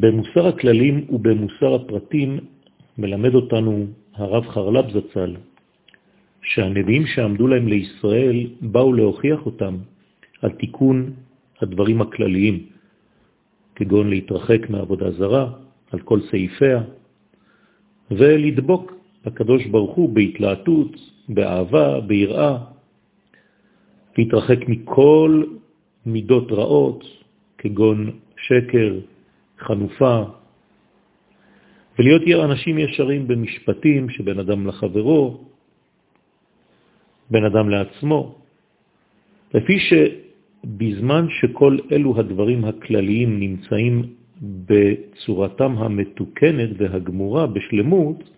במוסר הכללים ובמוסר הפרטים מלמד אותנו הרב חרלב זצ"ל, שהנביאים שעמדו להם לישראל באו להוכיח אותם על תיקון הדברים הכלליים, כגון להתרחק מעבודה זרה, על כל סעיפיה, ולדבוק לקדוש ברוך הוא בהתלהטות, באהבה, ביראה, להתרחק מכל מידות רעות, כגון שקר, חנופה, ולהיות אנשים ישרים במשפטים שבין אדם לחברו, בין אדם לעצמו, לפי שבזמן שכל אלו הדברים הכלליים נמצאים בצורתם המתוקנת והגמורה בשלמות,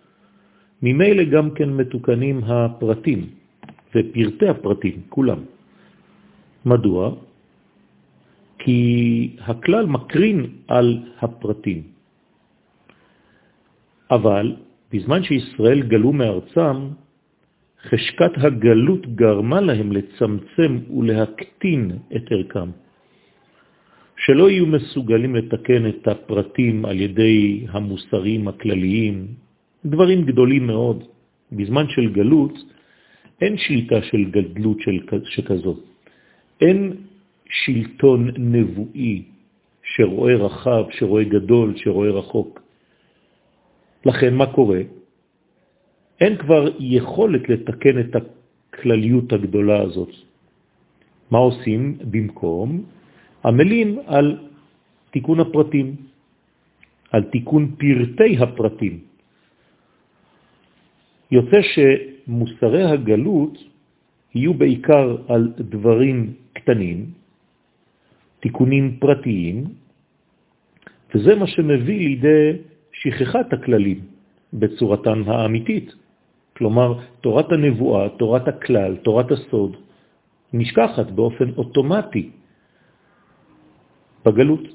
ממילא גם כן מתוקנים הפרטים ופרטי הפרטים, כולם. מדוע? כי הכלל מקרין על הפרטים. אבל בזמן שישראל גלו מארצם, חשקת הגלות גרמה להם לצמצם ולהקטין את ערכם. שלא יהיו מסוגלים לתקן את הפרטים על ידי המוסרים הכלליים, דברים גדולים מאוד. בזמן של גלות אין שליטה של גדלות של שכזאת. אין שלטון נבואי שרואה רחב, שרואה גדול, שרואה רחוק. לכן מה קורה? אין כבר יכולת לתקן את הכלליות הגדולה הזאת. מה עושים במקום? עמלים על תיקון הפרטים, על תיקון פרטי הפרטים. יוצא שמוסרי הגלות יהיו בעיקר על דברים קטנים, תיקונים פרטיים, וזה מה שמביא לידי שכחת הכללים בצורתן האמיתית. כלומר, תורת הנבואה, תורת הכלל, תורת הסוד, נשכחת באופן אוטומטי בגלות.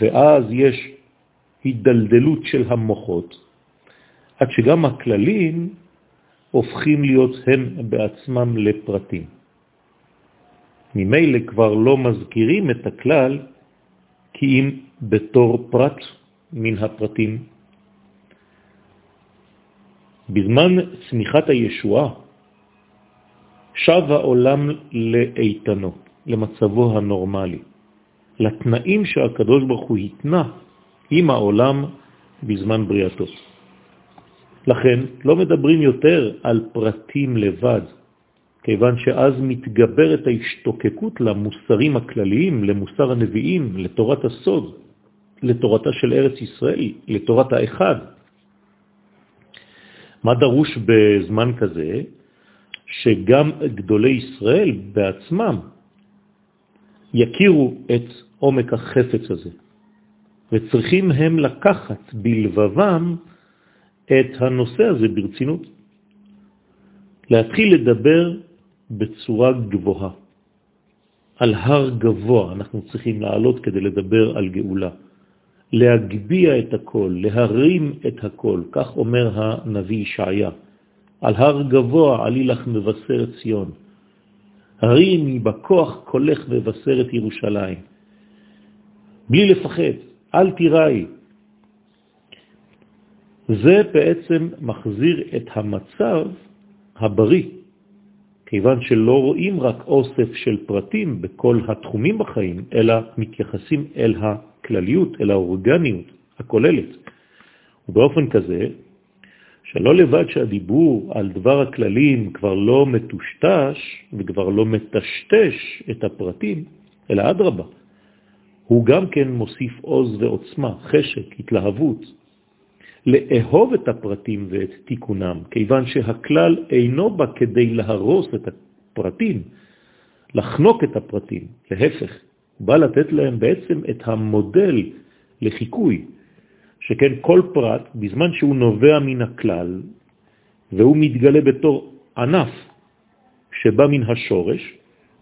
ואז יש הידלדלות של המוחות, עד שגם הכללים הופכים להיות הם בעצמם לפרטים. ממילא כבר לא מזכירים את הכלל כי אם בתור פרט מן הפרטים. בזמן צמיחת הישועה שב העולם לאיתנו, למצבו הנורמלי, לתנאים שהקדוש ברוך הוא התנה עם העולם בזמן בריאתו. לכן לא מדברים יותר על פרטים לבד, כיוון שאז מתגברת ההשתוקקות למוסרים הכלליים, למוסר הנביאים, לתורת הסוד, לתורתה של ארץ ישראל, לתורת האחד. מה דרוש בזמן כזה? שגם גדולי ישראל בעצמם יכירו את עומק החפץ הזה, וצריכים הם לקחת בלבבם את הנושא הזה ברצינות. להתחיל לדבר בצורה גבוהה. על הר גבוה אנחנו צריכים לעלות כדי לדבר על גאולה. להגביע את הכל, להרים את הכל, כך אומר הנביא ישעיה. על הר גבוה עלי לך מבשר ציון. הרימי בכוח קולך מבשר את ירושלים. בלי לפחד, אל תיראי. זה בעצם מחזיר את המצב הבריא, כיוון שלא רואים רק אוסף של פרטים בכל התחומים בחיים, אלא מתייחסים אל הכלליות, אל האורגניות הכוללת. ובאופן כזה, שלא לבד שהדיבור על דבר הכללים כבר לא מטושטש וכבר לא מטשטש את הפרטים, אלא אדרבה, הוא גם כן מוסיף עוז ועוצמה, חשק, התלהבות, לאהוב את הפרטים ואת תיקונם, כיוון שהכלל אינו בא כדי להרוס את הפרטים, לחנוק את הפרטים, להפך, בא לתת להם בעצם את המודל לחיקוי, שכן כל פרט, בזמן שהוא נובע מן הכלל, והוא מתגלה בתור ענף שבא מן השורש,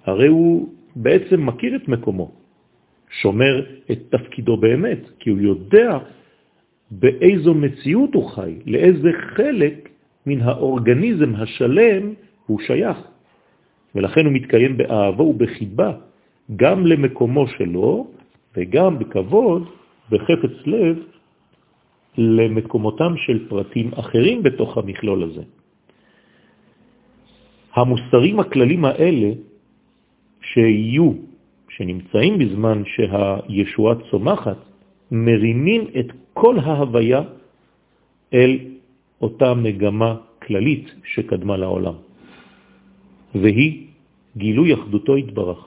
הרי הוא בעצם מכיר את מקומו, שומר את תפקידו באמת, כי הוא יודע באיזו מציאות הוא חי, לאיזה חלק מן האורגניזם השלם הוא שייך. ולכן הוא מתקיים באהבה ובחיבה, גם למקומו שלו וגם בכבוד בחפץ לב למקומותם של פרטים אחרים בתוך המכלול הזה. המוסרים הכללים האלה שיהיו, שנמצאים בזמן שהישועה צומחת, מרימים את כל ההוויה אל אותה מגמה כללית שקדמה לעולם, והיא גילוי אחדותו התברך.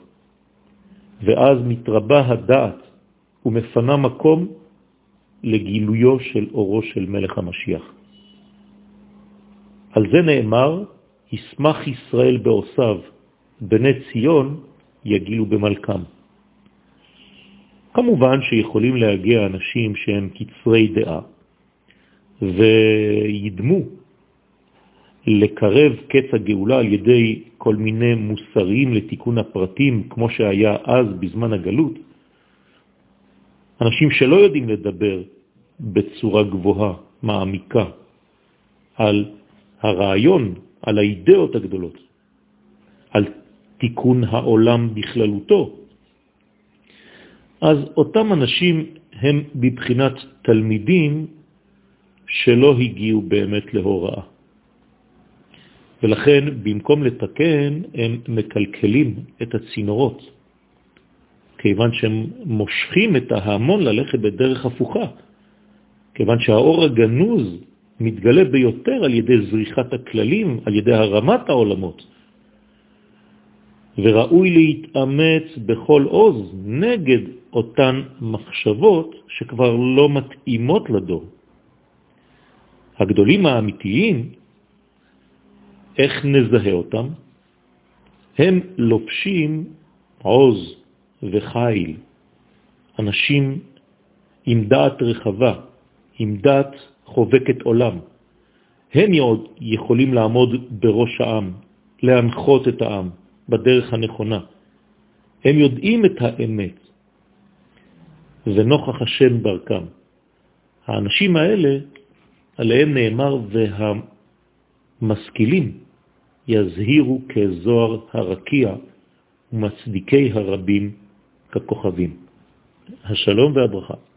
ואז מתרבה הדעת ומפנה מקום לגילויו של אורו של מלך המשיח. על זה נאמר, ישמח ישראל בעושיו, בני ציון יגילו במלכם. כמובן שיכולים להגיע אנשים שהם קצרי דעה וידמו לקרב קץ הגאולה על ידי כל מיני מוסרים לתיקון הפרטים, כמו שהיה אז בזמן הגלות, אנשים שלא יודעים לדבר בצורה גבוהה, מעמיקה, על הרעיון, על האידאות הגדולות, על תיקון העולם בכללותו, אז אותם אנשים הם בבחינת תלמידים שלא הגיעו באמת להוראה. ולכן במקום לתקן הם מקלקלים את הצינורות, כיוון שהם מושכים את ההמון ללכת בדרך הפוכה, כיוון שהאור הגנוז מתגלה ביותר על ידי זריחת הכללים, על ידי הרמת העולמות. וראוי להתאמץ בכל עוז נגד אותן מחשבות שכבר לא מתאימות לדור. הגדולים האמיתיים, איך נזהה אותם? הם לובשים עוז וחיל, אנשים עם דעת רחבה, עם דעת חובקת עולם. הם יכולים לעמוד בראש העם, להנחות את העם בדרך הנכונה. הם יודעים את האמת, ונוכח השם דרכם. האנשים האלה, עליהם נאמר, והמשכילים יזהירו כזוהר הרקיע ומצדיקי הרבים ככוכבים. השלום והברכה.